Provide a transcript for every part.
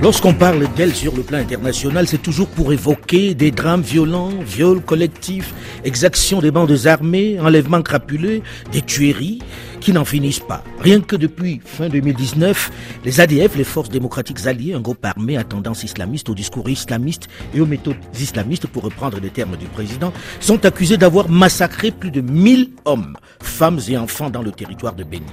Lorsqu'on parle d'elle sur le plan international, c'est toujours pour évoquer des drames violents, viols collectifs, exactions des bandes armées, enlèvements crapuleux, des tueries qui n'en finissent pas. Rien que depuis fin 2019, les ADF, les forces démocratiques alliées, un groupe armé à tendance islamiste, au discours islamiste et aux méthodes islamistes, pour reprendre les termes du président, sont accusés d'avoir massacré plus de 1000 hommes, femmes et enfants dans le territoire de Béni.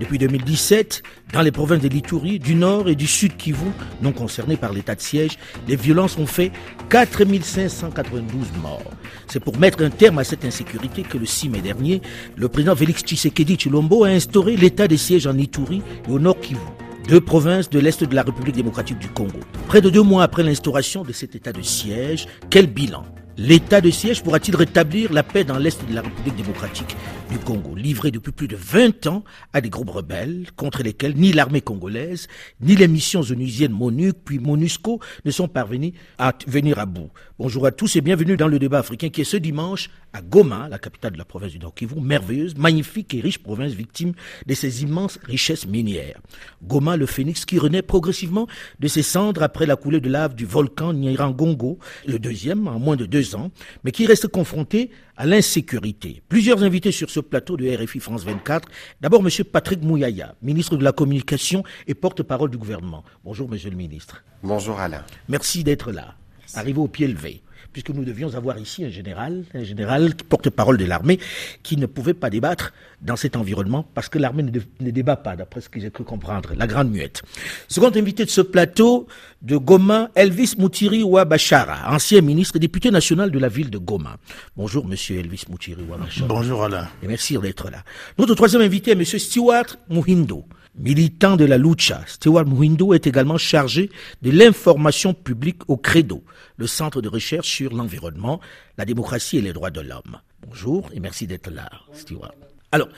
Depuis 2017, dans les provinces de l'Itourie, du Nord et du Sud Kivu, non concernés par l'état de siège, les violences ont fait 4592 morts. C'est pour mettre un terme à cette insécurité que le 6 mai dernier, le président Félix Tshisekedi Chilombo a instauré l'état de siège en Itourie et au Nord Kivu deux provinces de l'Est de la République démocratique du Congo. Près de deux mois après l'instauration de cet état de siège, quel bilan? L'état de siège pourra-t-il rétablir la paix dans l'Est de la République démocratique? Du Congo, livré depuis plus de 20 ans à des groupes rebelles contre lesquels ni l'armée congolaise, ni les missions onusiennes MONUC puis MONUSCO ne sont parvenus à venir à bout Bonjour à tous et bienvenue dans le débat africain qui est ce dimanche à Goma, la capitale de la province du Nord Kivu, merveilleuse, magnifique et riche province victime de ses immenses richesses minières. Goma, le phénix qui renaît progressivement de ses cendres après la coulée de lave du volcan Nyiragongo, le deuxième en moins de deux ans, mais qui reste confronté à l'insécurité. Plusieurs invités sur ce plateau de RFI France 24. D'abord, Monsieur Patrick Mouyaya, ministre de la Communication et porte-parole du gouvernement. Bonjour, Monsieur le ministre. Bonjour, Alain. Merci d'être là. Arrivé au pied levé puisque nous devions avoir ici un général, un général porte-parole de l'armée, qui ne pouvait pas débattre dans cet environnement, parce que l'armée ne, débat pas, d'après ce que j'ai cru comprendre, la grande muette. Second invité de ce plateau, de Goma, Elvis Moutiri Ouabachara, ancien ministre et député national de la ville de Goma. Bonjour, monsieur Elvis Moutiri Ouabachara. Bonjour, Alain. Et merci d'être là. Notre troisième invité est monsieur Stewart Muhindo. Militant de la lucha, Stewart Muhindo est également chargé de l'information publique au Credo, le centre de recherche sur l'environnement, la démocratie et les droits de l'homme. Bonjour et merci d'être là, Stewart. Alors,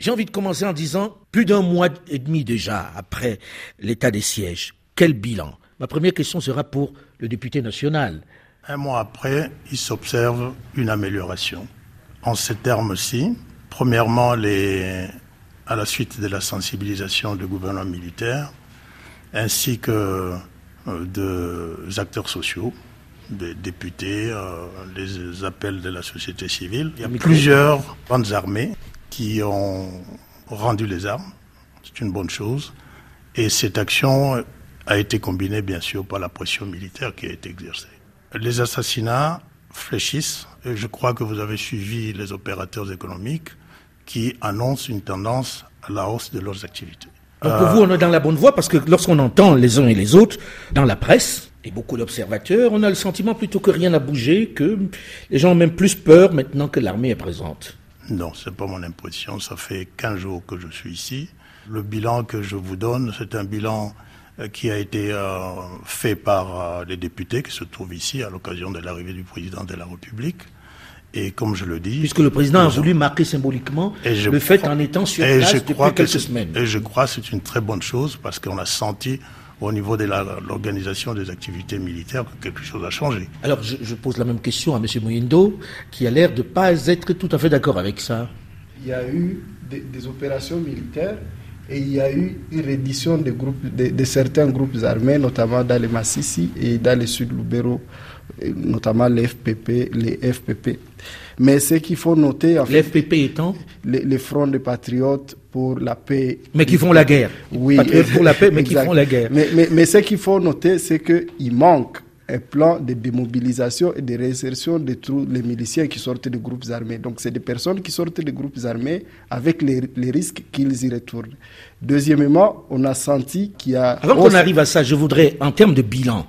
j'ai envie de commencer en disant, plus d'un mois et demi déjà après l'état des sièges, quel bilan? Ma première question sera pour le député national. Un mois après, il s'observe une amélioration. En ces termes-ci, premièrement, les à la suite de la sensibilisation du gouvernement militaire, ainsi que euh, des acteurs sociaux, des députés, euh, les appels de la société civile. Il y a plusieurs grandes armées qui ont rendu les armes. C'est une bonne chose. Et cette action a été combinée, bien sûr, par la pression militaire qui a été exercée. Les assassinats fléchissent. Et je crois que vous avez suivi les opérateurs économiques qui annoncent une tendance à la hausse de leurs activités. Donc pour vous, on est dans la bonne voie parce que lorsqu'on entend les uns et les autres dans la presse et beaucoup d'observateurs, on a le sentiment plutôt que rien n'a bougé, que les gens ont même plus peur maintenant que l'armée est présente. Non, c'est pas mon impression. Ça fait 15 jours que je suis ici. Le bilan que je vous donne, c'est un bilan euh, qui a été euh, fait par euh, les députés qui se trouvent ici à l'occasion de l'arrivée du président de la République. Et comme je le dis... Puisque le président a voulu marquer symboliquement le fait en étant sur place depuis quelques semaines. Et je crois que c'est une très bonne chose parce qu'on a senti au niveau de l'organisation des activités militaires que quelque chose a changé. Alors je, pose la même question à M. Moyindo, qui a l'air de ne pas être tout à fait d'accord avec ça. Il y a eu des, opérations militaires et il y a eu une reddition de, groupes, de, certains groupes armés, notamment dans les Massissi et dans le sud Lubero, notamment les FPP, les FPP. Mais ce qu'il faut noter... En les FPP étant les, les, fronts de patriotes pour la paix. Mais qui font la guerre. Oui. pour la paix, mais qui font la guerre. Mais, mais, mais ce qu'il faut noter, c'est qu'il manque un plan de démobilisation et de réinsertion de tous les miliciens qui sortent des groupes armés. Donc, c'est des personnes qui sortent des groupes armés avec les, les risques qu'ils y retournent. Deuxièmement, on a senti qu'il y a... Avant qu'on arrive à ça, je voudrais, en termes de bilan,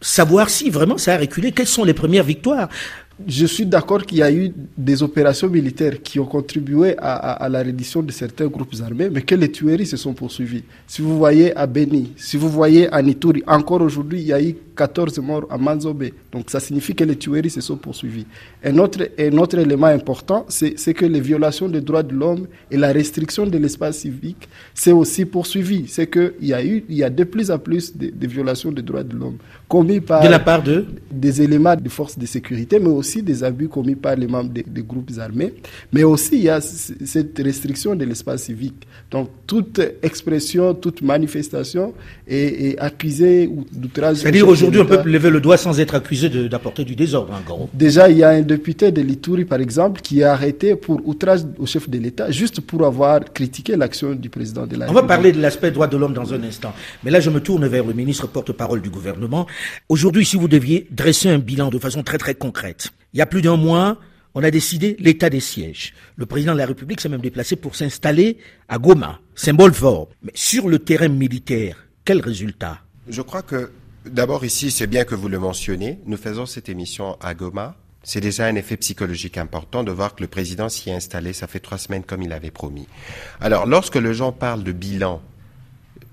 savoir si vraiment ça a reculé, quelles sont les premières victoires? Je suis d'accord qu'il y a eu des opérations militaires qui ont contribué à, la reddition de certains groupes armés, mais que les tueries se sont poursuivies. Si vous voyez à Beni, si vous voyez à Nituri, encore aujourd'hui, il y a eu 14 morts à Manzobe. Donc ça signifie que les tueries se sont poursuivies. Un autre, un autre élément important, c'est que les violations des droits de l'homme et la restriction de l'espace civique s'est aussi poursuivie. C'est qu'il y a eu, il y a de plus en plus de, de violations des droits de l'homme commis par de la part de? des éléments de forces de sécurité, mais aussi des abus commis par les membres des, groupes armés. Mais aussi, il y a cette restriction de l'espace civique. Donc, toute expression, toute manifestation est, accusée d'outrage. C'est-à-dire, aujourd'hui, on peut lever le doigt sans être accusé d'apporter du désordre, en gros. Déjà, il y a un député de l'Itouri, par exemple, qui est arrêté pour outrage au chef de l'État, juste pour avoir critiqué l'action du président de la République. On va parler de l'aspect droit de l'homme dans un instant. Mais là, je me tourne vers le ministre porte-parole du gouvernement. Aujourd'hui, si vous deviez dresser un bilan de façon très très concrète, il y a plus d'un mois, on a décidé l'état des sièges. Le président de la République s'est même déplacé pour s'installer à Goma, symbole fort. Mais sur le terrain militaire, quel résultat? Je crois que d'abord ici, c'est bien que vous le mentionniez. Nous faisons cette émission à Goma. C'est déjà un effet psychologique important de voir que le président s'y est installé. Ça fait trois semaines comme il avait promis. Alors, lorsque les gens parlent de bilan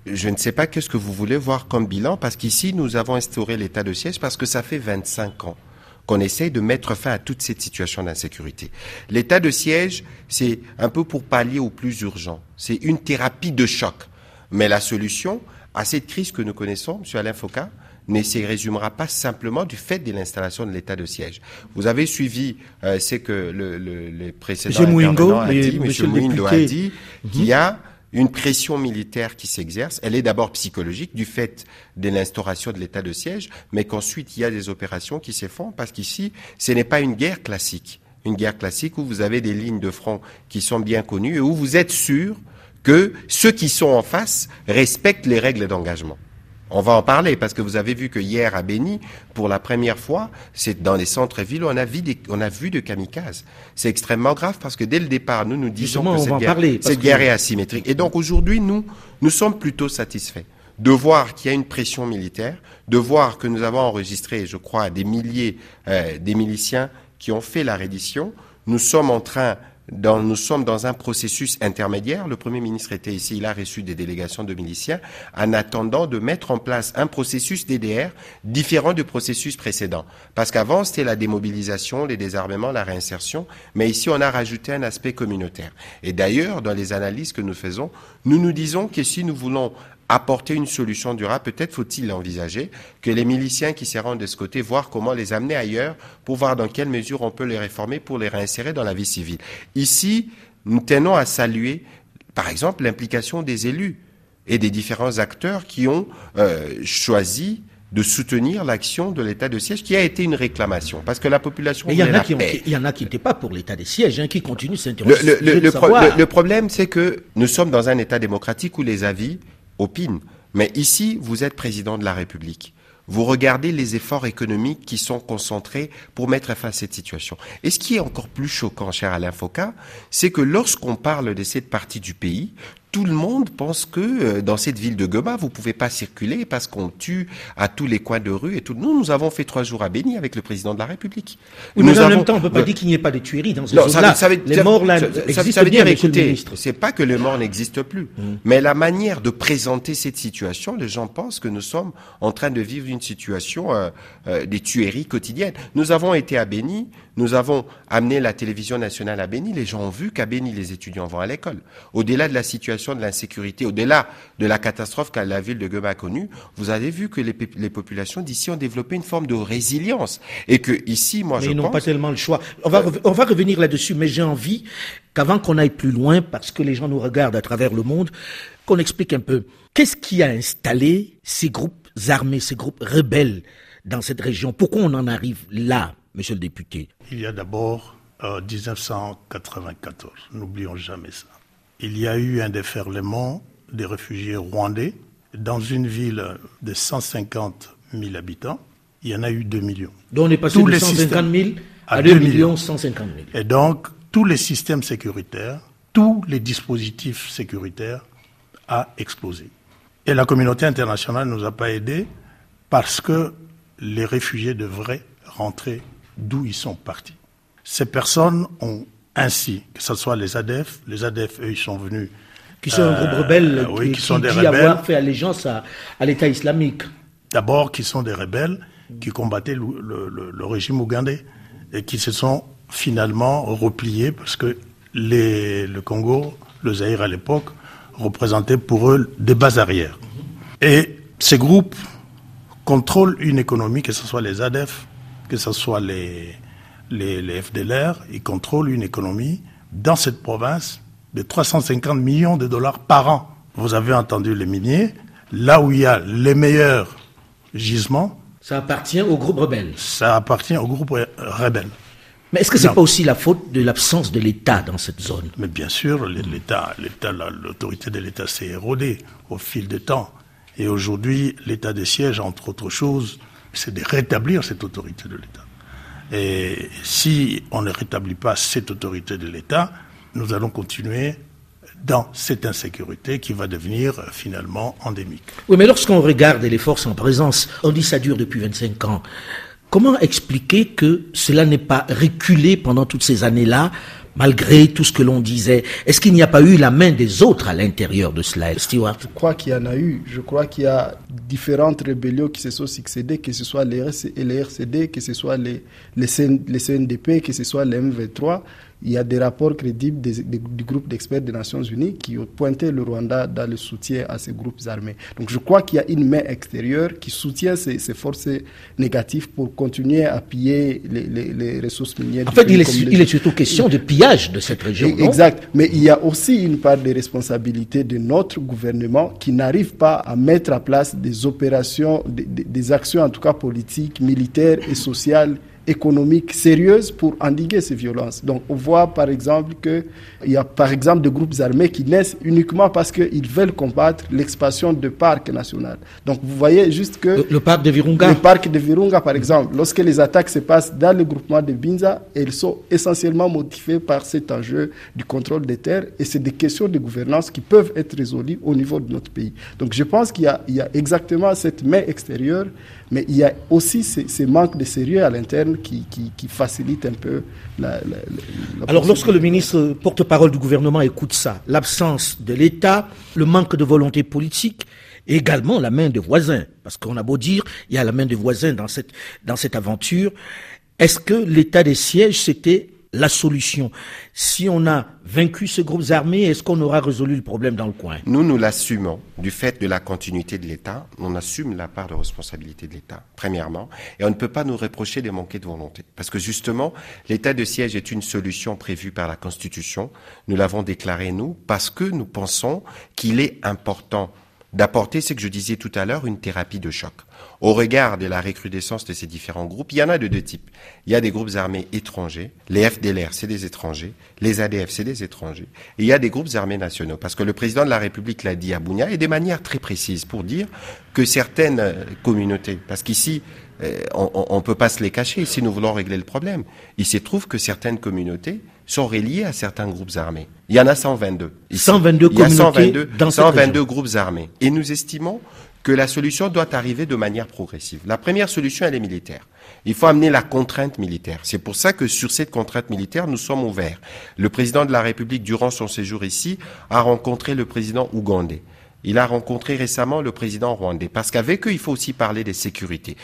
je ne sais pas qu'est-ce que vous voulez voir comme bilan, parce qu'ici, nous avons instauré l'état de siège parce que ça fait 25 ans qu'on essaye de mettre fin à toute cette situation d'insécurité. L'état de siège, c'est un peu pour pallier au plus urgent. C'est une thérapie de choc. Mais la solution à cette crise que nous connaissons, M. Alain Foucault, ne se résumera pas simplement du fait de l'installation de l'état de siège. Vous avez suivi, euh, c'est que le, le, le précédent M. Mouingo, a dit, M. Mouingo a dit qu'il y a une pression militaire qui s'exerce. Elle est d'abord psychologique du fait de l'instauration de l'état de siège, mais qu'ensuite il y a des opérations qui se font parce qu'ici, ce n'est pas une guerre classique. Une guerre classique où vous avez des lignes de front qui sont bien connues et où vous êtes sûr que ceux qui sont en face respectent les règles d'engagement. On va en parler parce que vous avez vu que hier à Béni, pour la première fois, c'est dans les centres-villes, on a vu des, on a vu de kamikazes. C'est extrêmement grave parce que dès le départ, nous nous disons que cette, guerre, cette guerre, est asymétrique. Et donc aujourd'hui, nous, nous sommes plutôt satisfaits de voir qu'il y a une pression militaire, de voir que nous avons enregistré, je crois, des milliers euh, des miliciens qui ont fait la reddition. Nous sommes en train nous sommes dans un processus intermédiaire. Le Premier ministre était ici, il a reçu des délégations de miliciens en attendant de mettre en place un processus DDR différent du processus précédent. Parce qu'avant, c'était la démobilisation, les désarmements, la réinsertion, mais ici, on a rajouté un aspect communautaire. Et d'ailleurs, dans les analyses que nous faisons, nous nous disons que si nous voulons apporter une solution durable, peut-être faut-il envisager que les miliciens qui se rendent de ce côté, voir comment les amener ailleurs pour voir dans quelle mesure on peut les réformer pour les réinsérer dans la vie civile. Ici, nous tenons à saluer, par exemple, l'implication des élus et des différents acteurs qui ont euh, choisi de soutenir l'action de l'état de siège, qui a été une réclamation, parce que la population. Il y, en a qui il y en a qui n'étaient pas pour l'état de siège, hein, qui continuent s'intéresser. Le, le, le, problème, c'est que nous sommes dans un état démocratique où les avis opine. Mais ici, vous êtes président de la République. Vous regardez les efforts économiques qui sont concentrés pour mettre fin à cette situation. Et ce qui est encore plus choquant, cher Alain Foucault, c'est que lorsqu'on parle de cette partie du pays, tout le monde pense que euh, dans cette ville de Goma, vous pouvez pas circuler parce qu'on tue à tous les coins de rue et tout. Nous, nous avons fait trois jours à Béni avec le président de la République. Oui, mais en même temps, on peut pas dire qu'il n'y ait pas de tueries dans ces zones-là. Les morts là ça, veut dire, écoutez, c'est pas que les morts n'existent plus, mm. mais la manière de présenter cette situation, les gens pensent que nous sommes en train de vivre une situation euh, euh, des tueries quotidiennes. Nous avons été à Béni, nous avons amené la télévision nationale à Béni. Les gens ont vu qu'à Béni, les étudiants vont à l'école. Au-delà de la situation de l'insécurité, au-delà de la catastrophe que la ville de Goma a connue, vous avez vu que les, populations d'ici ont développé une forme de résilience. Et que ici, moi, mais je ils n'ont pas tellement le choix. On va, on va revenir là-dessus, mais j'ai envie qu'avant qu'on aille plus loin, parce que les gens nous regardent à travers le monde, qu'on explique un peu qu'est-ce qui a installé ces groupes armés, ces groupes rebelles dans cette région? Pourquoi on en arrive là? Monsieur le député Il y a d'abord 1994, euh, n'oublions jamais ça. Il y a eu un déferlement des réfugiés rwandais dans une ville de 150 000 habitants. Il y en a eu 2 millions. Donc on est passé de 150 000 à 2 millions 150 000. Et donc tous les systèmes sécuritaires, tous les dispositifs sécuritaires a explosé. Et la communauté internationale ne nous a pas aidés parce que les réfugiés devraient rentrer d'où ils sont partis. Ces personnes ont ainsi, que ce soit les ADF, les ADF, eux, ils sont venus. Qui sont un groupe euh, rebelle qui, qui, sont des dit rebelles. avoir fait allégeance à, l'État islamique. D'abord, qui sont des rebelles qui combattaient le, régime ougandais et qui se sont finalement repliés parce que les, le Congo, le Zaïre à l'époque, représentait pour eux des bases arrières. Et ces groupes contrôlent une économie, que ce soit les ADEF, que ce soit les, les, les FDLR, ils contrôlent une économie dans cette province de 350 millions de dollars par an. Vous avez entendu les miniers, là où il y a les meilleurs gisements. Ça appartient au groupe rebelle. Ça appartient au groupe rebelle. Mais est-ce que c'est pas aussi la faute de l'absence de l'État dans cette zone? Mais bien sûr, l'État, l'État, l'autorité de l'État s'est érodée au fil du temps. Et aujourd'hui, l'état des sièges, entre autres choses, c'est de rétablir cette autorité de l'État. Et si on ne rétablit pas cette autorité de l'État, nous allons continuer dans cette insécurité qui va devenir euh, finalement endémique. Oui, mais lorsqu'on regarde les forces en présence, on dit ça dure depuis 25 ans. Comment expliquer que cela n'est pas reculé pendant toutes ces années-là, malgré tout ce que l'on disait. Est-ce qu'il n'y a pas eu la main des autres à l'intérieur de cela, Stewart Je crois qu'il y en a eu. Je crois qu'il y a différentes rébellions qui se sont succédées, que ce soit les, RCD, que ce soit les, les, les CNDP, que ce soit les M23 il y a des rapports crédibles du groupe d'experts des Nations Unies qui ont pointé le Rwanda dans le soutien à ces groupes armés. Donc je crois qu'il y a une main extérieure qui soutient ces, forces négatives pour continuer à piller les, ressources minières. En fait, il est, il est, surtout question de pillage de cette région. exact. Mais il y a aussi une part de responsabilité de notre gouvernement qui n'arrive pas à mettre en place des opérations, des, des actions en tout cas politiques, militaires et sociales économique sérieuse pour endiguer ces violences. Donc on voit par exemple qu'il y a par exemple des groupes armés qui naissent uniquement parce qu'ils veulent combattre l'expansion de parcs nationaux. Donc vous voyez juste que... Le, parc de Virunga Le parc de Virunga par exemple, lorsque les attaques se passent dans le groupement de Binza, elles sont essentiellement motivées par cet enjeu du contrôle des terres et c'est des questions de gouvernance qui peuvent être résolues au niveau de notre pays. Donc je pense qu'il y, y, a exactement cette main extérieure mais il y a aussi ces, manques de sérieux à l'interne qui, qui, facilitent un peu la... Alors lorsque le ministre porte-parole du gouvernement écoute ça, l'absence de l'État, le manque de volonté politique, et également la main des voisins, parce qu'on a beau dire, il y a la main des voisins dans cette, dans cette aventure, est-ce que l'état des sièges, c'était la solution. Si on a vaincu ces groupes armés, est-ce qu'on aura résolu le problème dans le coin? Nous, nous l'assumons. Du fait de la continuité de l'État, on assume la part de responsabilité de l'État, premièrement. Et on ne peut pas nous reprocher de manquer de volonté. Parce que justement, l'état de siège est une solution prévue par la Constitution. Nous l'avons déclaré, nous, parce que nous pensons qu'il est important d'apporter, ce que je disais tout à l'heure, une thérapie de choc. Au regard de la recrudescence de ces différents groupes, il y en a de deux types. Il y a des groupes armés étrangers, les FDLR, c'est des étrangers, les ADF, c'est des étrangers, et il y a des groupes armés nationaux. Parce que le président de la République l'a dit à Bounia, et de manière très précise, pour dire que certaines euh, communautés, parce qu'ici, euh, on ne peut pas se les cacher si nous voulons régler le problème, il se trouve que certaines communautés sont reliées à certains groupes armés. Il y en a 122. 122 communautés il y a 122, dans 122 groupes armés. Et nous estimons que la solution doit arriver de manière progressive. La première solution, elle est militaire. Il faut amener la contrainte militaire. C'est pour ça que sur cette contrainte militaire, nous sommes ouverts. Le président de la République, durant son séjour ici, a rencontré le président ougandais. Il a rencontré récemment le président rwandais. Parce qu'avec eux, il faut aussi parler des sécurités.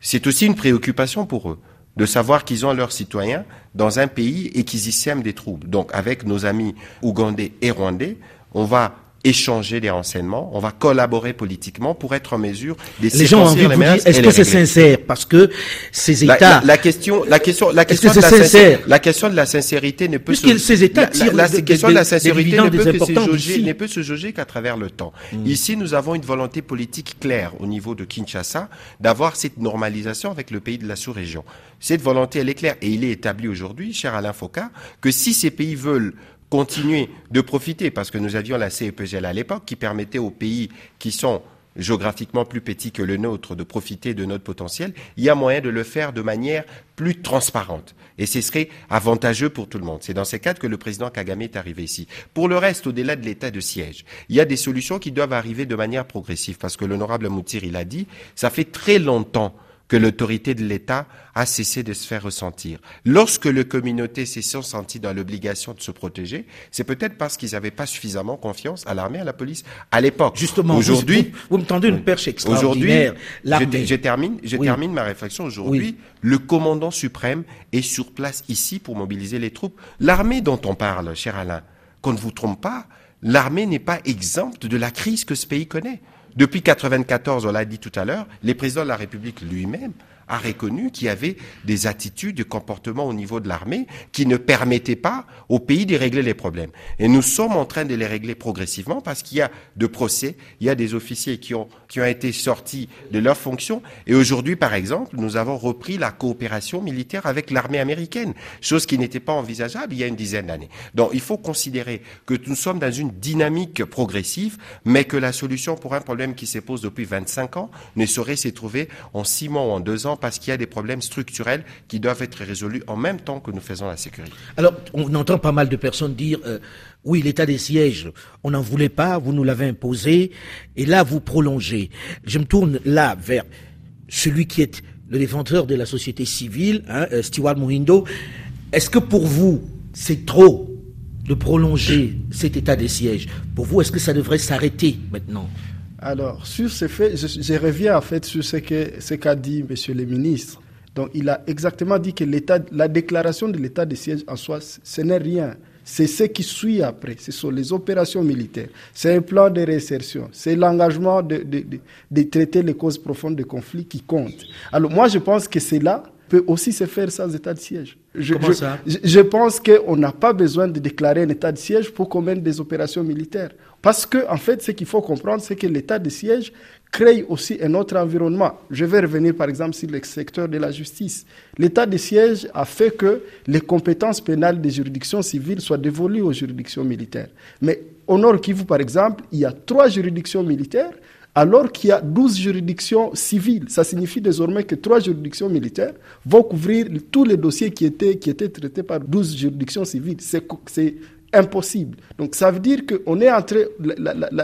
C'est aussi une préoccupation pour eux de savoir qu'ils ont leurs citoyens dans un pays et qu'ils y sèment des troubles. Donc, avec nos amis ougandais et rwandais, on va échanger des renseignements, on va collaborer politiquement pour être en mesure de Les gens ont envie dire, est-ce que c'est sincère? Parce que ces États... La, question, la question, la question, de la sincère? la question de la sincérité ne peut se... ces États tirent la, question de la sincérité ne peut, que se jauger, ne peut se jauger qu'à travers le temps. Hmm. Ici, nous avons une volonté politique claire au niveau de Kinshasa d'avoir cette normalisation avec le pays de la sous-région. Cette volonté, elle est claire et il est établi aujourd'hui, cher Alain Foucault, que si ces pays veulent continuer de profiter, parce que nous avions la CEPGL à l'époque, qui permettait aux pays qui sont géographiquement plus petits que le nôtre de profiter de notre potentiel, il y a moyen de le faire de manière plus transparente. Et ce serait avantageux pour tout le monde. C'est dans ces cadres que le président Kagame est arrivé ici. Pour le reste, au-delà de l'état de siège, il y a des solutions qui doivent arriver de manière progressive, parce que l'honorable Moutir, il a dit, ça fait très longtemps que l'autorité de l'État a cessé de se faire ressentir. Lorsque les communautés se sont senties dans l'obligation de se protéger, c'est peut-être parce qu'ils n'avaient pas suffisamment confiance à l'armée, à la police, à l'époque. Justement, aujourd'hui, vous, me tendez une perche extraordinaire. Aujourd'hui, je, termine, je termine ma réflexion. Aujourd'hui, le commandant suprême est sur place ici pour mobiliser les troupes. L'armée dont on parle, cher Alain, qu'on ne vous trompe pas, l'armée n'est pas exempte de la crise que ce pays connaît. Depuis 94, on l'a dit tout à l'heure, les présidents de la République lui-même a reconnu qu'il y avait des attitudes, des comportements au niveau de l'armée qui ne permettaient pas au pays de régler les problèmes. Et nous sommes en train de les régler progressivement parce qu'il y a de procès, il y a des officiers qui ont, qui ont été sortis de leurs fonctions. Et aujourd'hui, par exemple, nous avons repris la coopération militaire avec l'armée américaine, chose qui n'était pas envisageable il y a une dizaine d'années. Donc il faut considérer que nous sommes dans une dynamique progressive, mais que la solution pour un problème qui se pose depuis 25 ans ne saurait s'y trouver en six mois ou en deux ans parce qu'il y a des problèmes structurels qui doivent être résolus en même temps que nous faisons la sécurité. Alors, on entend pas mal de personnes dire euh, oui, l'état des sièges, on n'en voulait pas, vous nous l'avez imposé, et là, vous prolongez. Je me tourne là vers celui qui est le défenseur de la société civile, hein, euh, Stewart Muhindo. Est-ce que pour vous, c'est trop de prolonger cet état des sièges? Pour vous, est-ce que ça devrait s'arrêter maintenant? Alors, sur ce fait, je, reviens en fait sur ce qu'a ce qu'a dit Monsieur le ministre. Donc, il a exactement dit que la déclaration de l'état de siège en soi, ce n'est rien. C'est ce qui suit après. Ce sont les opérations militaires. C'est un plan de réinsertion. C'est l'engagement de, de, de, traiter les causes profondes des conflits qui compte. Alors, moi, je pense que c'est là peut aussi se faire sans état de siège. Je, Comment ça je, je pense qu'on n'a pas besoin de déclarer un état de siège pour qu'on mène des opérations militaires. Parce que, en fait, ce qu'il faut comprendre, c'est que l'état de siège crée aussi un autre environnement. Je vais revenir, par exemple, sur le secteur de la justice. L'état de siège a fait que les compétences pénales des juridictions civiles soient dévolues aux juridictions militaires. Mais au Nord Kivu, par exemple, il y a trois juridictions militaires alors qu'il y a 12 juridictions civiles. Ça signifie désormais que trois juridictions militaires vont couvrir tous les dossiers qui étaient, qui étaient traités par 12 juridictions civiles. C'est impossible. Donc ça veut dire qu'on est entré,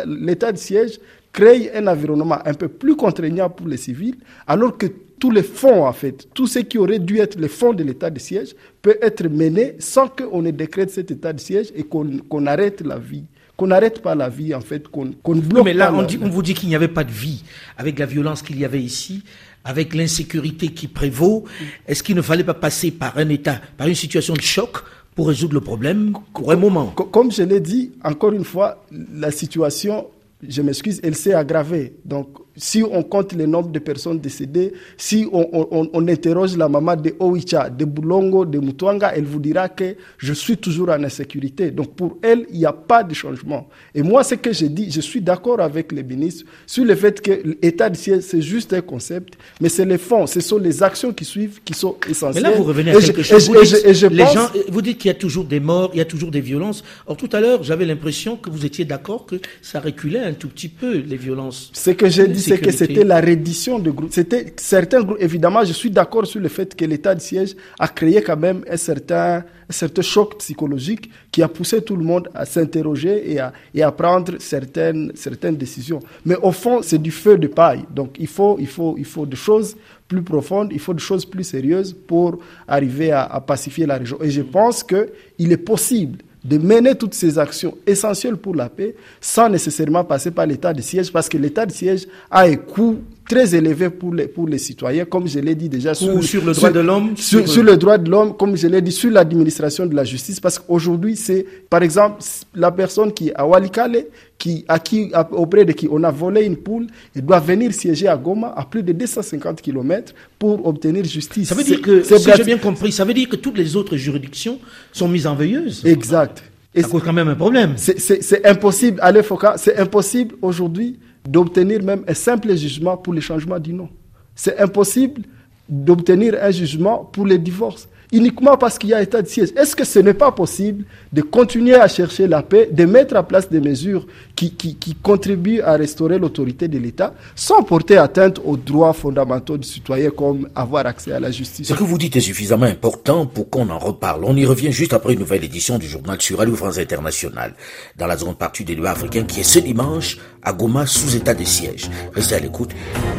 l'état de siège crée un environnement un peu plus contraignant pour les civils, alors que tous les fonds, en fait, tout ce qui aurait dû être les fonds de l'état de siège, peut être mené sans qu'on ait décrète cet état de siège et qu'on arrête la vie qu'on n'arrête pas la vie, en fait, qu'on qu bloque. Mais là, on, dit, on vous dit qu'il n'y avait pas de vie avec la violence qu'il y avait ici, avec l'insécurité qui prévaut. Est-ce qu'il ne fallait pas passer par un état, par une situation de choc pour résoudre le problème pour un moment? Comme je l'ai dit, encore une fois, la situation, je m'excuse, elle s'est aggravée. Donc, si on compte le nombre de personnes décédées, si on, on, on interroge la maman de Oicha, de Boulongo, de Mutwanga, elle vous dira que je suis toujours en insécurité. Donc pour elle, il n'y a pas de changement. Et moi, ce que j'ai dit, je suis d'accord avec les ministres sur le fait que l'état de siège, c'est juste un concept, mais c'est les fonds, ce sont les actions qui suivent qui sont essentielles. Mais là, vous revenez à quelque chose. vous, dites, les gens, vous dites qu'il y a toujours des morts, il y a toujours des violences. Or, tout à l'heure, j'avais l'impression que vous étiez d'accord que ça reculait un tout petit peu, les violences. Ce que j'ai dit, c'est que c'était la reddition de groupes. C'était certains groupes. Évidemment, je suis d'accord sur le fait que l'état de siège a créé quand même un certain, un certain choc psychologique qui a poussé tout le monde à s'interroger et à, et à prendre certaines, certaines décisions. Mais au fond, c'est du feu de paille. Donc, il faut, il faut, il faut des choses plus profondes, il faut des choses plus sérieuses pour arriver à, à pacifier la région. Et je pense qu'il est possible de mener toutes ces actions essentielles pour la paix sans nécessairement passer par l'état de siège, parce que l'état de siège a un coût très élevé pour les, pour les citoyens, comme je l'ai dit déjà. Sur, sur le droit de l'homme sur, sur, le droit de l'homme, comme je l'ai dit, sur l'administration de la justice, parce qu'aujourd'hui, c'est, par exemple, la personne qui est à Walikale, qui, à qui, auprès de qui on a volé une poule, il doit venir siéger à Goma à plus de 250 km pour obtenir justice. Ça veut dire que, si j'ai bien compris, ça veut dire que toutes les autres juridictions sont mises en veilleuse. Exact. Et ça cause quand même un problème. C'est impossible, allez Foka, c'est impossible aujourd'hui d'obtenir même un simple jugement pour le changement du nom. C'est impossible d'obtenir un jugement pour les divorces uniquement parce qu'il y a état de siège. Est-ce que ce n'est pas possible de continuer à chercher la paix, de mettre en place des mesures qui, contribuent à restaurer l'autorité de l'État sans porter atteinte aux droits fondamentaux du citoyen comme avoir accès à la justice? Ce que vous dites est suffisamment important pour qu'on en reparle. On y revient juste après une nouvelle édition du journal sur Radio France Internationale, dans la zone partie des lois africains qui est ce dimanche à Goma sous état de siège. Restez à l'écoute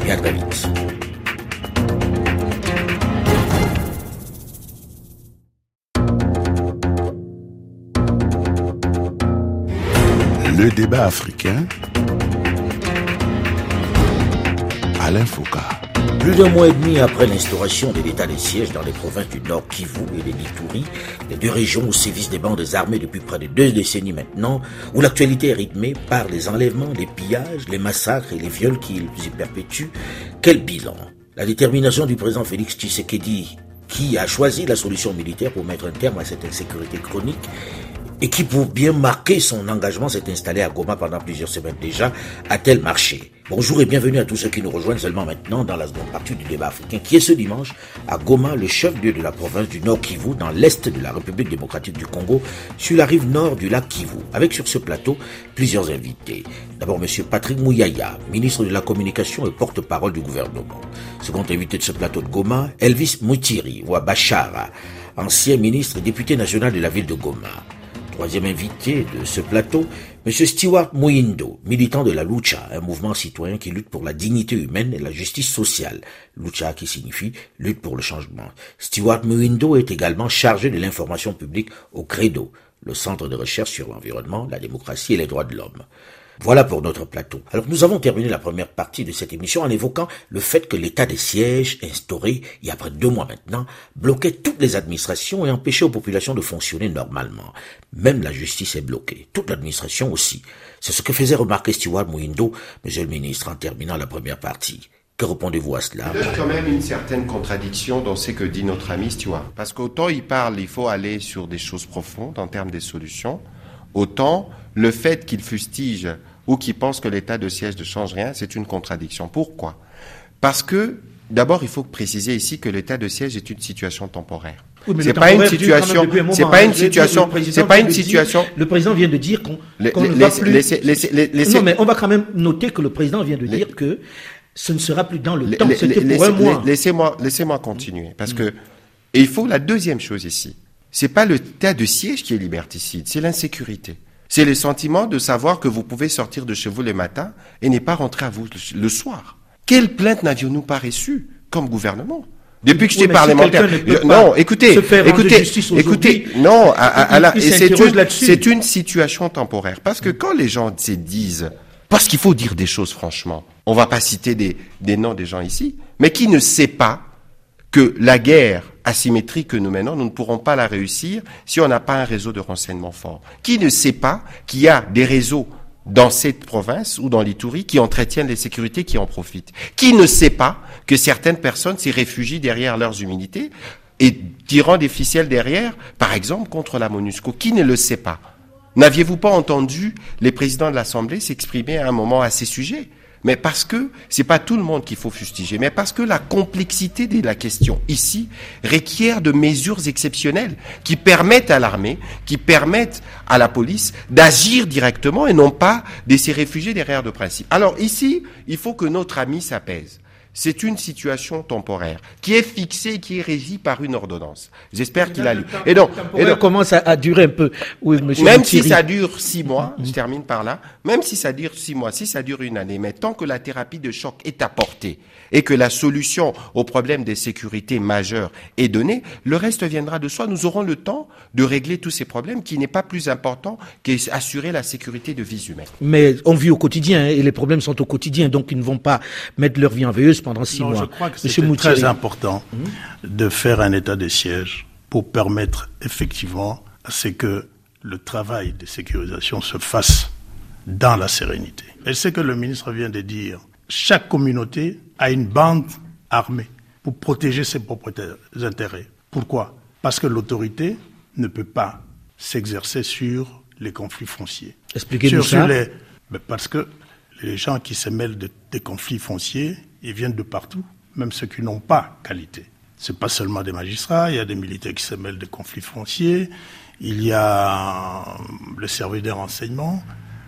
et à très vite. Le débat africain. Alain Foucault. Plus d'un mois et demi après l'instauration de l'état de siège dans les provinces du Nord Kivu et de l'Ituri, les deux régions où sévissent des bandes armées depuis près de deux décennies maintenant, où l'actualité est rythmée par les enlèvements, les pillages, les massacres et les viols qui y perpétuent, quel bilan? La détermination du président Félix Tshisekedi, qui a choisi la solution militaire pour mettre un terme à cette insécurité chronique, et qui, pour bien marquer son engagement, s'est installé à Goma pendant plusieurs semaines déjà, a-t-elle marché Bonjour et bienvenue à tous ceux qui nous rejoignent seulement maintenant dans la seconde partie du débat africain, qui est ce dimanche à Goma, le chef-lieu de la province du Nord Kivu, dans l'est de la République démocratique du Congo, sur la rive nord du lac Kivu, avec sur ce plateau plusieurs invités. D'abord, Monsieur Patrick Mouyaya, ministre de la Communication et porte-parole du gouvernement. Second invité de ce plateau de Goma, Elvis Moutiri, ou Bachara, ancien ministre et député national de la ville de Goma. Troisième invité de ce plateau, M. Stewart Muindo, militant de la Lucha, un mouvement citoyen qui lutte pour la dignité humaine et la justice sociale. Lucha qui signifie lutte pour le changement. Stewart Muindo est également chargé de l'information publique au Credo, le centre de recherche sur l'environnement, la démocratie et les droits de l'homme. Voilà pour notre plateau. Alors nous avons terminé la première partie de cette émission en évoquant le fait que l'état des sièges instauré il y a près de deux mois maintenant bloquait toutes les administrations et empêchait aux populations de fonctionner normalement. Même la justice est bloquée, toute l'administration aussi. C'est ce que faisait remarquer Stewart Mouindo, monsieur le ministre, en terminant la première partie. Que répondez-vous à cela? Il y a quand même une certaine contradiction dans ce que dit notre ami Stewart. Parce qu'autant il parle, il faut aller sur des choses profondes en termes des solutions, autant le fait qu'il fustige ou qui pensent que l'état de siège ne change rien, c'est une contradiction. Pourquoi? Parce que, d'abord, il faut préciser ici que l'état de siège est une situation temporaire. c'est pas une situation, c'est pas une situation, c'est pas une situation. le président vient de dire qu'on ne va plus. non, mais on va quand même noter que le président vient de dire que ce ne sera plus dans le temps, c'était pour un mois. Laissez-moi, laissez-moi continuer, parce que il faut la deuxième chose ici. C'est pas l'état de siège qui est liberticide, c'est l'insécurité. C'est le sentiment de savoir que vous pouvez sortir de chez vous les matins et n'est pas rentrer à vous le soir. Quelle plainte n'avions-nous pas reçue comme gouvernement? Depuis que j'étais parlementaire. non, écoutez, écoutez, écoutez, non, c'est une, situation temporaire. Parce que quand les gens se disent, parce qu'il faut dire des choses franchement, on va pas citer des, des noms des gens ici, mais qui ne sait pas que la guerre asymétrique que nous menons, nous ne pourrons pas la réussir si on n'a pas un réseau de renseignement fort. Qui ne sait pas qu'il y a des réseaux dans cette province ou dans l'Itourie qui entretiennent les sécurités qui en profitent? Qui ne sait pas que certaines personnes s'y réfugient derrière leurs humilités et tirant des ficelles derrière, par exemple contre la MONUSCO? Qui ne le sait pas? N'aviez-vous pas entendu les présidents de l'Assemblée s'exprimer à un moment à ces sujets? Mais parce que c'est pas tout le monde qu'il faut fustiger, mais parce que la complexité de la question ici requiert de mesures exceptionnelles qui permettent à l'armée, qui permettent à la police d'agir directement et non pas de se réfugier derrière de principes. Alors ici, il faut que notre ami s'apaise c'est une situation temporaire qui est fixée, qui est régie par une ordonnance. J'espère qu'il a lu. Et donc, et donc commence à, durer un peu. Oui, monsieur même si ça dure six mois, je termine par là. Même si ça dure six mois, si ça dure une année, mais tant que la thérapie de choc est apportée et que la solution au problème des sécurités majeures est donnée, le reste viendra de soi. Nous aurons le temps de régler tous ces problèmes qui n'est pas plus important qu'assurer la sécurité de vies humaines. Mais on vit au quotidien hein, et les problèmes sont au quotidien, donc ils ne vont pas mettre leur vie en veilleuse pendant six mois. Je crois que c'est très important de faire un état de siège pour permettre effectivement à ce que le travail de sécurisation se fasse dans la sérénité. Et ce que le ministre vient de dire, chaque communauté a une bande armée pour protéger ses propres intérêts. Pourquoi? Parce que l'autorité ne peut pas s'exercer sur les conflits fonciers. Expliquez-nous ça. parce que les gens qui se mêlent des conflits fonciers, ils viennent de partout, même ceux qui n'ont pas qualité. Ce n'est pas seulement des magistrats, il y a des militaires qui se mêlent des conflits fonciers, il y a le service des renseignements,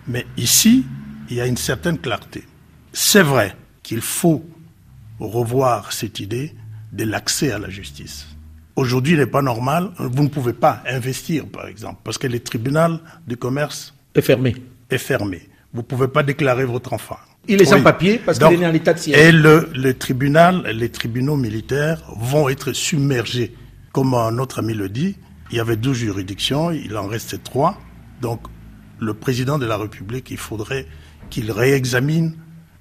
mais ici, il y a une certaine clarté. C'est vrai qu'il faut revoir cette idée de l'accès à la justice. Aujourd'hui, il n'est pas normal, vous ne pouvez pas investir, par exemple, parce que le tribunal de commerce est fermé. Est fermé. Vous ne pouvez pas déclarer votre enfant. Il est sans papier parce qu'il est en état de siège. Et le, le, tribunal, les tribunaux militaires vont être submergés. Comme notre ami le dit, il y avait 12 juridictions, il en restait 3. Donc, le président de la République, il faudrait qu'il réexamine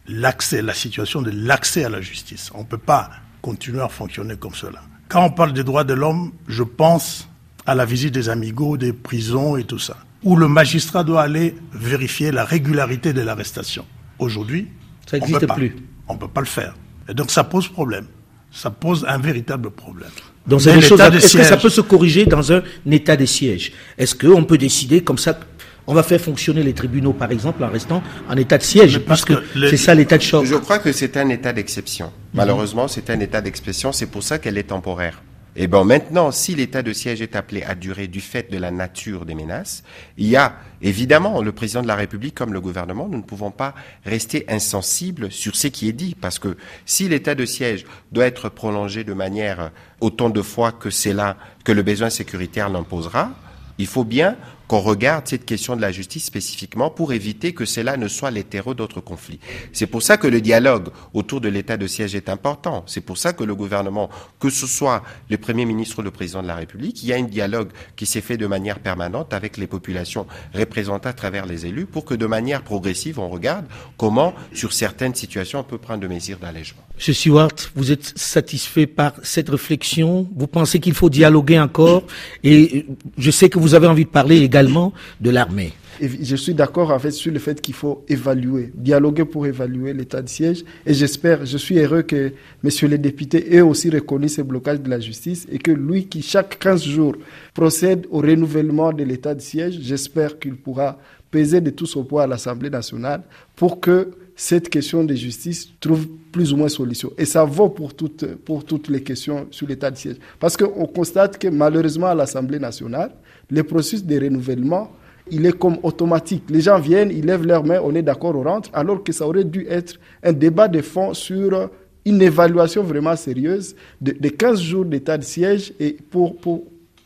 l'accès, la situation de l'accès à la justice. On ne peut pas continuer à fonctionner comme cela. Quand on parle des droits de l'homme, je pense à la visite des amigos, des prisons et tout ça, où le magistrat doit aller vérifier la régularité de l'arrestation. Aujourd'hui, ça n'existe plus. On ne peut pas le faire. Et donc ça pose problème. Ça pose un véritable problème. Donc est-ce que ça peut se corriger dans un état de siège Est-ce qu'on peut décider comme ça on va faire fonctionner les tribunaux, par exemple, en restant en état de siège, parce que c'est ça l'état de choc. Je crois que c'est un état d'exception. Malheureusement, c'est un état d'exception. C'est pour ça qu'elle est temporaire. Et bon, maintenant, si l'état de siège est appelé à durer du fait de la nature des menaces, il y a évidemment le président de la République comme le gouvernement, nous ne pouvons pas rester insensibles sur ce qui est dit, parce que si l'état de siège doit être prolongé de manière autant de fois que c'est là que le besoin sécuritaire l'imposera, il faut bien qu'on regarde cette question de la justice spécifiquement pour éviter que cela ne soit l'hétéro d'autres conflits. C'est pour ça que le dialogue autour de l'état de siège est important. C'est pour ça que le gouvernement, que ce soit le Premier ministre ou le Président de la République, il y a un dialogue qui s'est fait de manière permanente avec les populations représentées à travers les élus pour que de manière progressive, on regarde comment, sur certaines situations, on peut prendre des mesures d'allègement. Monsieur Stewart, vous êtes satisfait par cette réflexion? Vous pensez qu'il faut dialoguer encore? Et je sais que vous avez envie de parler également de l'armée. Je suis d'accord fait sur le fait qu'il faut évaluer, dialoguer pour évaluer l'état de siège. Et j'espère, je suis heureux que messieurs les députés aient aussi reconnu ces blocages de la justice et que lui qui chaque 15 jours procède au renouvellement de l'état de siège, j'espère qu'il pourra peser de tout son poids à l'Assemblée nationale pour que cette question de justice trouve plus ou moins solution. Et ça vaut pour toutes, pour toutes les questions sur l'état de siège. Parce qu'on constate que malheureusement à l'Assemblée nationale, le processus de renouvellement, il est comme automatique. Les gens viennent, ils lèvent leurs mains, on est d'accord, on rentre, alors que ça aurait dû être un débat de fond sur une évaluation vraiment sérieuse de, de 15 jours d'état de siège et pour, pour,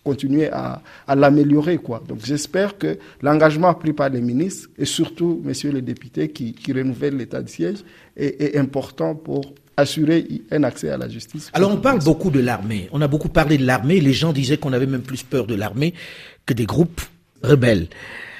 continuer à, l'améliorer. Quoi. Donc j'espère que l'engagement pris par les ministres et surtout, messieurs les députés qui, qui renouvellent l'état de siège est, important pour assurer un accès à la justice. Alors on parle beaucoup de l'armée. On a beaucoup parlé de l'armée. Les gens disaient qu'on avait même plus peur de l'armée que des groupes rebelles.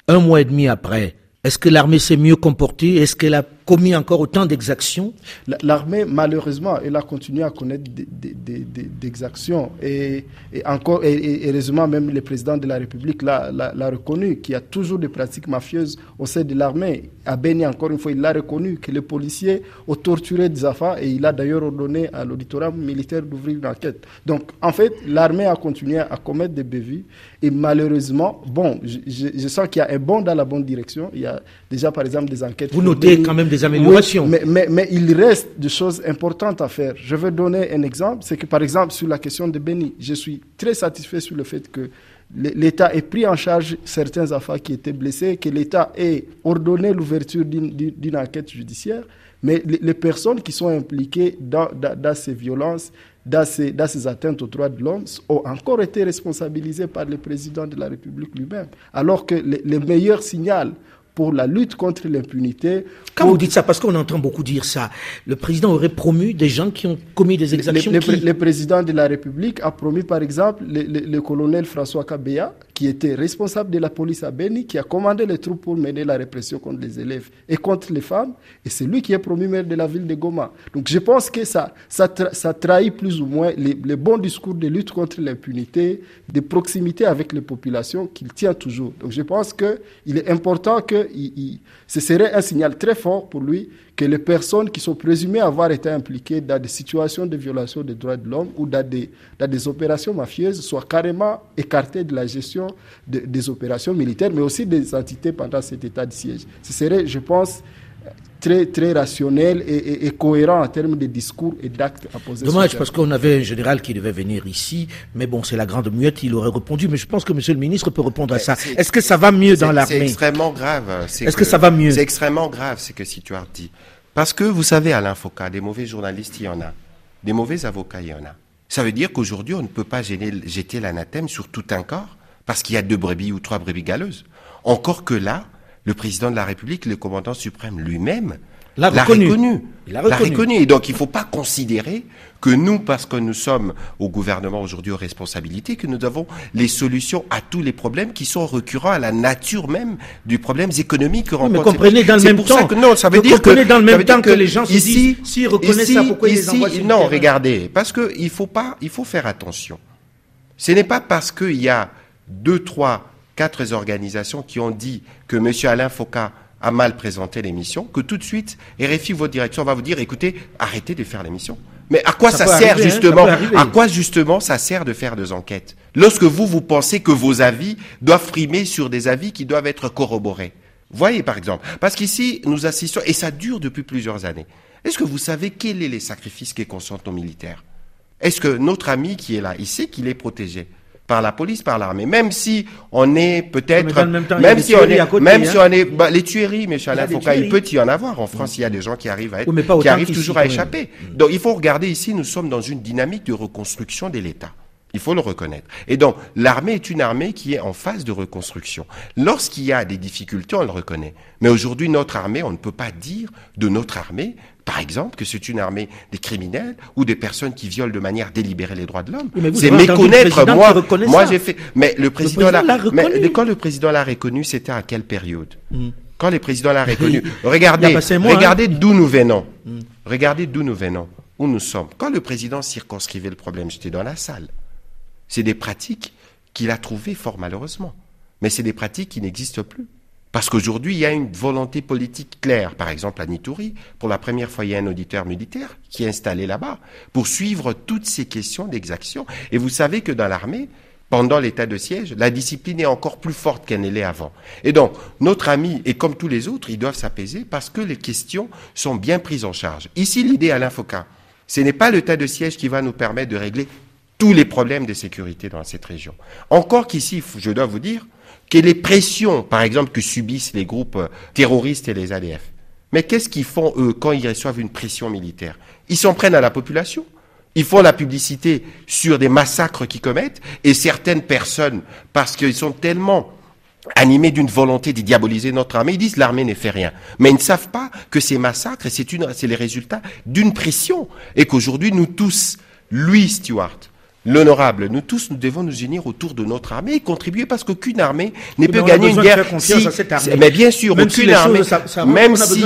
Un mois et demi après, est-ce que l'armée s'est mieux comportée? Est-ce qu'elle a commis encore autant d'exactions L'armée, malheureusement, elle a continué à connaître des, exactions. Et, encore, et, heureusement, même le président de la République l'a reconnu, qu'il y a toujours des pratiques mafieuses au sein de l'armée. À Beni, encore une fois, il l'a reconnu, que les policiers ont torturé affaires et il a d'ailleurs ordonné à l'auditorium militaire d'ouvrir une enquête. Donc, en fait, l'armée a continué à commettre des bévues. Et malheureusement, bon, je, sens qu'il y a un bond dans la bonne direction. Il y a déjà, par exemple, des enquêtes. Vous notez quand même des améliorations. mais, mais, il reste des choses importantes à faire. Je vais donner un exemple. C'est que, par exemple, sur la question de Béni, je suis très satisfait sur le fait que l'État ait pris en charge certains affaires qui étaient blessés, que l'État ait ordonné l'ouverture d'une enquête judiciaire. Mais les, personnes qui sont impliquées dans, dans, ces violences, dans ces, dans ces, atteintes aux droits de l'homme ont encore été responsabilisées par le président de la République lui-même. Alors que le, le meilleur signal pour la lutte contre l'impunité. Quand vous dites ça, parce qu'on entend beaucoup dire ça, le président aurait promu des gens qui ont commis des exactions. Le, le, président de la République a promu, par exemple, le, colonel François Kabea, qui était responsable de la police à Beni, qui a commandé les troupes pour mener la répression contre les élèves et contre les femmes, et c'est lui qui est promu maire de la ville de Goma. Donc je pense que ça, ça, trahit plus ou moins les, bons discours de lutte contre l'impunité, de proximité avec les populations qu'il tient toujours. Donc je pense qu'il est important que ce serait un signal très fort pour lui que les personnes qui sont présumées avoir été impliquées dans des situations de violation des droits de l'homme ou dans des, opérations mafieuses soient carrément écartées de la gestion des opérations militaires, mais aussi des entités pendant cet état de siège. Ce serait, je pense, très, très rationnel et, cohérent en termes de discours et d'actes à poser. Dommage, parce qu'on avait un général qui devait venir ici, mais bon, c'est la grande muette, il aurait répondu, mais je pense que monsieur le ministre peut répondre à ça. Est-ce que ça va mieux dans l'armée? C'est extrêmement grave. Est-ce que, ça va mieux? C'est extrêmement grave, c'est que si tu as dit. Parce que vous savez, Alain Foucault, des mauvais journalistes, il y en a. Des mauvais avocats, il y en a. Ça veut dire qu'aujourd'hui, on ne peut pas jeter l'anathème sur tout un corps parce qu'il y a deux brebis ou trois brebis galeuses. Encore que là, le président de la République, le commandant suprême lui-même, l'a reconnu. L'a reconnu. Et donc, il ne faut pas considérer que nous, parce que nous sommes au gouvernement aujourd'hui aux responsabilités, que nous avons les solutions à tous les problèmes qui sont récurrents à la nature même du problème économique que oui, Mais comprenez dans le même temps. Que, non, ça veut dire que dans le même temps que, les gens ici, se disent, reconnaissent ça, pourquoi ils envoient Non, regardez, parce que il faut pas, il faut faire attention. Ce n'est pas parce qu'il y a deux, trois, quatre organisations qui ont dit que M. Alain Foucault a mal présenté l'émission, que tout de suite, RFI, votre direction va vous dire, écoutez, arrêtez de faire l'émission. Mais à quoi ça, sert hein, justement À quoi justement ça sert de faire des enquêtes? Lorsque vous vous pensez que vos avis doivent frimer sur des avis qui doivent être corroborés. Voyez par exemple, parce qu'ici nous assistons et ça dure depuis plusieurs années. Est-ce que vous savez quels sont les sacrifices que consentent nos militaires? Est-ce que notre ami qui est là, il sait qu'il est protégé par la police, par l'armée. Même si on est peut-être, même si on est, même si on est, bah, les tueries, M. Alain Foucault, il peut y en avoir. En France, il y a des gens qui arrivent à être, qui arrivent toujours à échapper. Donc, il faut regarder ici, nous sommes dans une dynamique de reconstruction de l'État. Il faut le reconnaître. Et donc, l'armée est une armée qui est en phase de reconstruction. Lorsqu'il y a des difficultés, on le reconnaît. Mais aujourd'hui, notre armée, on ne peut pas dire de notre armée par exemple, que c'est une armée des criminels ou des personnes qui violent de manière délibérée les droits de l'homme. C'est méconnaître. Moi, moi j'ai fait. Mais le président, l'a. Mais quand le président l'a reconnu, c'était à quelle période hmm. Quand le président l'a reconnu, regardez, hein. regardez d'où nous venons. Hmm. Regardez d'où nous venons, où nous sommes. Quand le président circonscrivait le problème, j'étais dans la salle. C'est des pratiques qu'il a trouvées fort malheureusement, mais c'est des pratiques qui n'existent plus. Parce qu'aujourd'hui, il y a une volonté politique claire. Par exemple, à Nitouri, pour la première fois, il y a un auditeur militaire qui est installé là-bas pour suivre toutes ces questions d'exaction. Et vous savez que dans l'armée, pendant l'état de siège, la discipline est encore plus forte qu'elle ne l'est avant. Et donc, notre ami, et comme tous les autres, ils doivent s'apaiser parce que les questions sont bien prises en charge. Ici, l'idée, Alain Foucault, ce n'est pas l'état de siège qui va nous permettre de régler tous les problèmes de sécurité dans cette région. Encore qu'ici, je dois vous dire, que les pressions, par exemple, que subissent les groupes euh, terroristes et les ADF. Mais qu'est-ce qu'ils font, eux, quand ils reçoivent une pression militaire? Ils s'en prennent à la population. Ils font la publicité sur des massacres qu'ils commettent, et certaines personnes, parce qu'ils sont tellement animés d'une volonté de diaboliser notre armée, ils disent l'armée ne fait rien. Mais ils ne savent pas que ces massacres, c'est, les résultats d'une pression, et qu'aujourd'hui, nous tous, lui, Stewart, l'honorable. Nous tous, nous devons nous unir autour de notre armée et contribuer parce qu'aucune armée ne peut gagner une guerre. Si, mais bien sûr, même aucune armée, même si,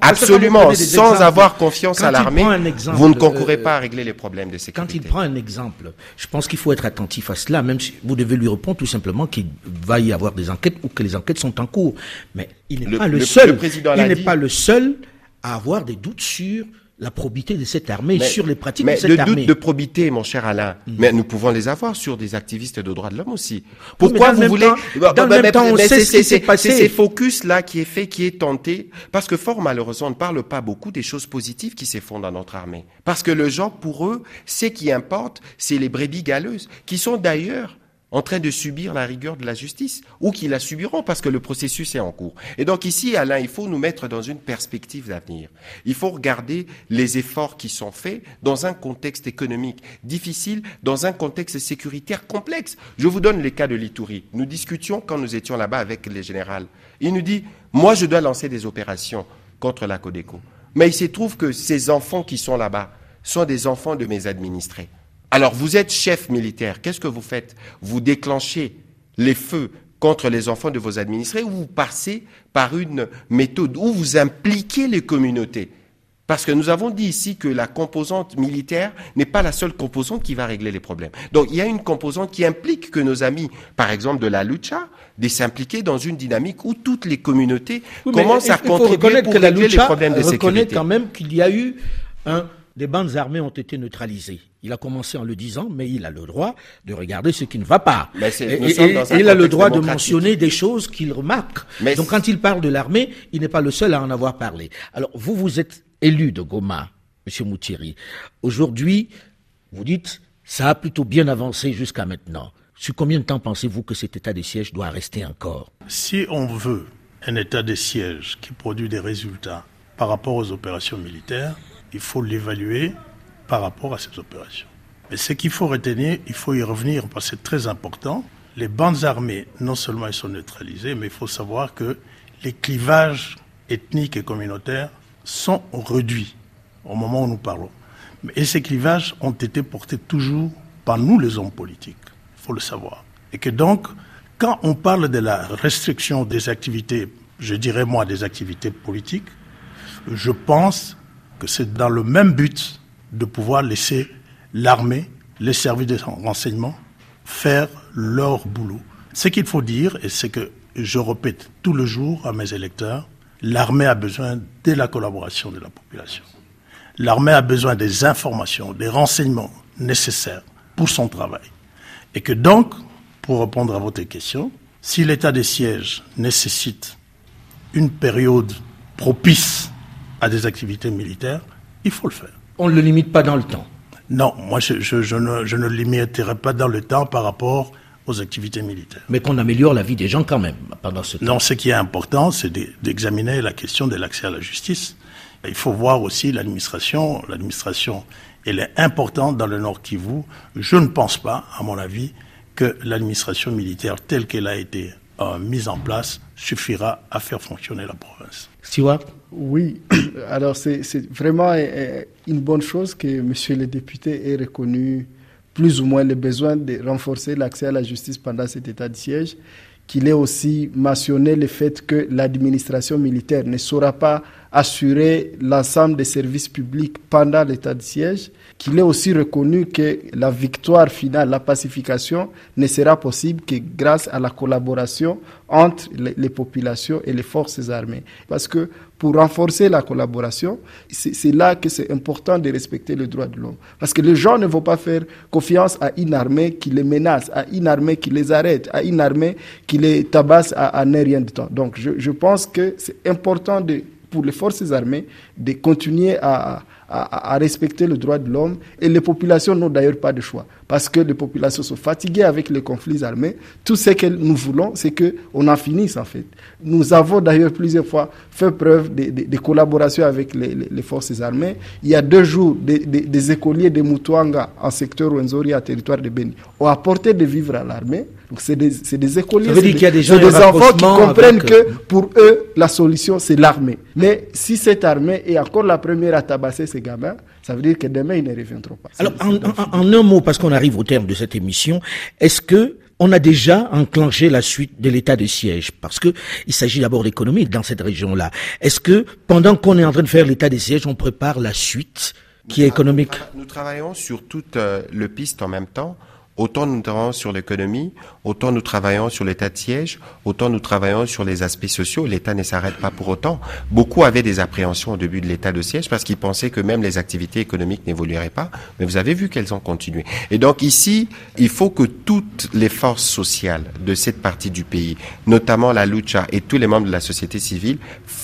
absolument, sans avoir confiance à l'armée, vous ne concourez pas à régler les problèmes de sécurité. Quand il prend un exemple, je pense qu'il faut être attentif à cela, même si vous devez lui répondre tout simplement qu'il va y avoir des enquêtes ou que les enquêtes sont en cours. Mais il n'est pas le, seul. il n'est pas le seul à avoir des doutes sur la probité de cette armée, sur les pratiques de cette armée. le doute de probité, mon cher Alain, mm. mais nous pouvons les avoir sur des activistes de droits de l'homme aussi. Pourquoi vous voulez Dans le même temps, on sait ce qui s'est passé. C'est ces focus là qui est fait, qui est tenté, parce que fort malheureusement, on ne parle pas beaucoup des choses positives qui se font dans notre armée, parce que le genre pour eux, ce qui importe, c'est les brebis galeuses, qui sont d'ailleurs en train de subir la rigueur de la justice, ou qui la subiront parce que le processus est en cours. Et donc ici, Alain, il faut nous mettre dans une perspective d'avenir. Il faut regarder les efforts qui sont faits dans un contexte économique difficile, dans un contexte sécuritaire complexe. Je vous donne les cas de l'Itourie. Nous discutions quand nous étions là-bas avec les généraux. Il nous dit, moi je dois lancer des opérations contre la Codeco. Mais il se trouve que ces enfants qui sont là-bas sont des enfants de mes administrés. Alors vous êtes chef militaire, qu'est-ce que vous faites? Vous déclenchez les feux contre les enfants de vos administrés ou vous passez par une méthode où vous impliquez les communautés? Parce que nous avons dit ici que la composante militaire n'est pas la seule composante qui va régler les problèmes. Donc il y a une composante qui implique que nos amis, par exemple de la lucha, de s'impliquer dans une dynamique où toutes les communautés commencent à contribuer pour régler les problèmes de sécurité. reconnaît quand même qu'il y a eu un les bandes armées ont été neutralisées. Il a commencé en le disant, mais il a le droit de regarder ce qui ne va pas. et, il a le droit de mentionner des choses qu'il remarque. Donc quand il parle de l'armée, il n'est pas le seul à en avoir parlé. Alors vous, vous êtes élu de Goma, Monsieur Moutieri. Aujourd'hui, vous dites, ça a plutôt bien avancé jusqu'à maintenant. Sur combien de temps pensez-vous que cet état de siège doit rester encore? Si on veut un état de siège qui produit des résultats par rapport aux opérations militaires, il faut l'évaluer par rapport à ces opérations. Mais ce qu'il faut retenir, il faut y revenir parce que c'est très important. Les bandes armées, non seulement elles sont neutralisées, mais il faut savoir que les clivages ethniques et communautaires sont réduits au moment où nous parlons. Et ces clivages ont été portés toujours par nous, les hommes politiques. Il faut le savoir. Et que donc, quand on parle de la restriction des activités, je dirais moi des activités politiques, je pense que c'est dans le même but de pouvoir laisser l'armée, les services de renseignement faire leur boulot. Ce qu'il faut dire, et c'est que je répète tout le jour à mes électeurs, l'armée a besoin de la collaboration de la population. L'armée a besoin des informations, des renseignements nécessaires pour son travail. Et que donc, pour répondre à votre question, si l'état de siège nécessite une période propice à des activités militaires, il faut le faire. On ne le limite pas dans le temps Non, moi je, ne, je ne limiterai pas dans le temps par rapport aux activités militaires. Mais qu'on améliore la vie des gens quand même pendant ce temps. Non, ce qui est important, c'est d'examiner la question de l'accès à la justice. Il faut voir aussi l'administration. L'administration, elle est importante dans le Nord Kivu. Je ne pense pas, à mon avis, que l'administration militaire telle qu'elle a été euh, mise en place suffira à faire fonctionner la province. Oui, alors c'est vraiment euh, euh, une bonne chose que monsieur le député ait reconnu plus ou moins le besoin de renforcer l'accès à la justice pendant cet état de siège, qu'il ait aussi mentionné le fait que l'administration militaire ne saura pas assurer l'ensemble des services publics pendant l'état de siège, qu'il ait aussi reconnu que la victoire finale, la pacification, ne sera possible que grâce à la collaboration entre les, populations et les forces armées. Parce que pour renforcer la collaboration, c'est là que c'est important de respecter le droit de l'homme. Parce que les gens ne vont pas faire confiance à une armée qui les menace, à une armée qui les arrête, à une armée qui les tabasse à, à rien de temps. Donc je pense que c'est important de pour les forces armées de continuer à, respecter le droit de l'homme. Et les populations n'ont d'ailleurs pas de choix. Parce que les populations sont fatiguées avec les conflits armés. Tout ce que nous voulons, c'est qu'on en finisse en fait. Nous avons d'ailleurs plusieurs fois fait preuve de, de, collaboration avec les, les, forces armées. Il y a deux jours, des, des, écoliers de Mutuanga en secteur Wenzori, à territoire de Beni, ont apporté des vivres à l'armée. Donc c'est des, des, écoliers, c'est des, des enfants qui comprennent que euh, pour eux, la solution, c'est l'armée. Mais si cette armée est encore la première à tabasser ces gamins, ça veut dire que demain, ils ne reviendront pas. Alors, en, en, un mot, parce qu'on arrive au terme de cette émission, est-ce que on a déjà enclenché la suite de l'état de siège? Parce que il s'agit d'abord d'économie dans cette région-là. Est-ce que pendant qu'on est en train de faire l'état de siège, on prépare la suite qui est économique? Nous travaillons sur toute euh, le piste en même temps. Autant nous travaillons sur l'économie, autant nous travaillons sur l'état de siège, autant nous travaillons sur les aspects sociaux. L'État ne s'arrête pas pour autant. Beaucoup avaient des appréhensions au début de l'état de siège parce qu'ils pensaient que même les activités économiques n'évolueraient pas. Mais vous avez vu qu'elles ont continué. Et donc ici, il faut que toutes les forces sociales de cette partie du pays, notamment la lucha et tous les membres de la société civile,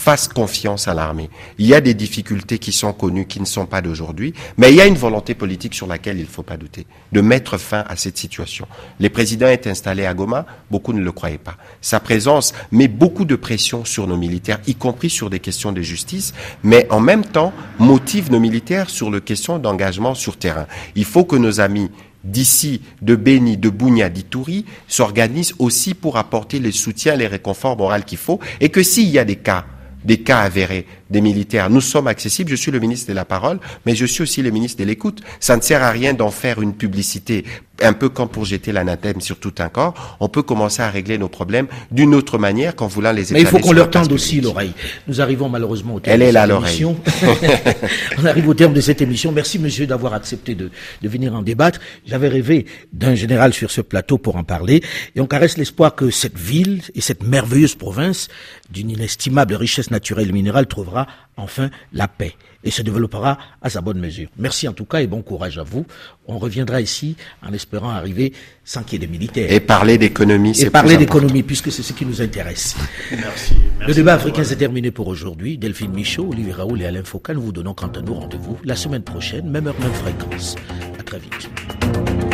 fassent confiance à l'armée. Il y a des difficultés qui sont connues, qui ne sont pas d'aujourd'hui, mais il y a une volonté politique sur laquelle il ne faut pas douter, de mettre fin à cette situation. Le président est installé à Goma, beaucoup ne le croyaient pas. Sa présence met beaucoup de pression sur nos militaires, y compris sur des questions de justice, mais en même temps motive nos militaires sur les questions d'engagement sur terrain. Il faut que nos amis d'ici, de Beni, de Bounia, d'Itouri, s'organisent aussi pour apporter les soutiens, les réconforts moraux qu'il faut, et que s'il y a des cas des cas avérés des militaires. Nous sommes accessibles. Je suis le ministre de la parole, mais je suis aussi le ministre de l'écoute. Ça ne sert à rien d'en faire une publicité un peu comme pour jeter l'anathème sur tout un corps, on peut commencer à régler nos problèmes d'une autre manière qu'en voulant les étaler Mais il faut qu'on leur tende aussi l'oreille. Nous arrivons malheureusement au terme Elle de est là l'oreille. on arrive au terme de cette émission. Merci monsieur d'avoir accepté de, de venir en débattre. J'avais rêvé d'un général sur ce plateau pour en parler et on caresse l'espoir que cette ville et cette merveilleuse province d'une inestimable richesse naturelle et minérale trouvera enfin la paix et se développera à sa bonne mesure. Merci en tout cas et bon courage à vous. On reviendra ici en espérant arriver sans qu'il y ait des militaires. Et parler d'économie, c'est Et parler d'économie puisque c'est ce qui nous intéresse. Merci. Le débat africain s'est terminé pour aujourd'hui. Delphine Michaud, Olivier Raoul et Alain Foucault, nous vous donnons quant à nous rendez-vous la semaine prochaine, même heure, même fréquence. À très vite.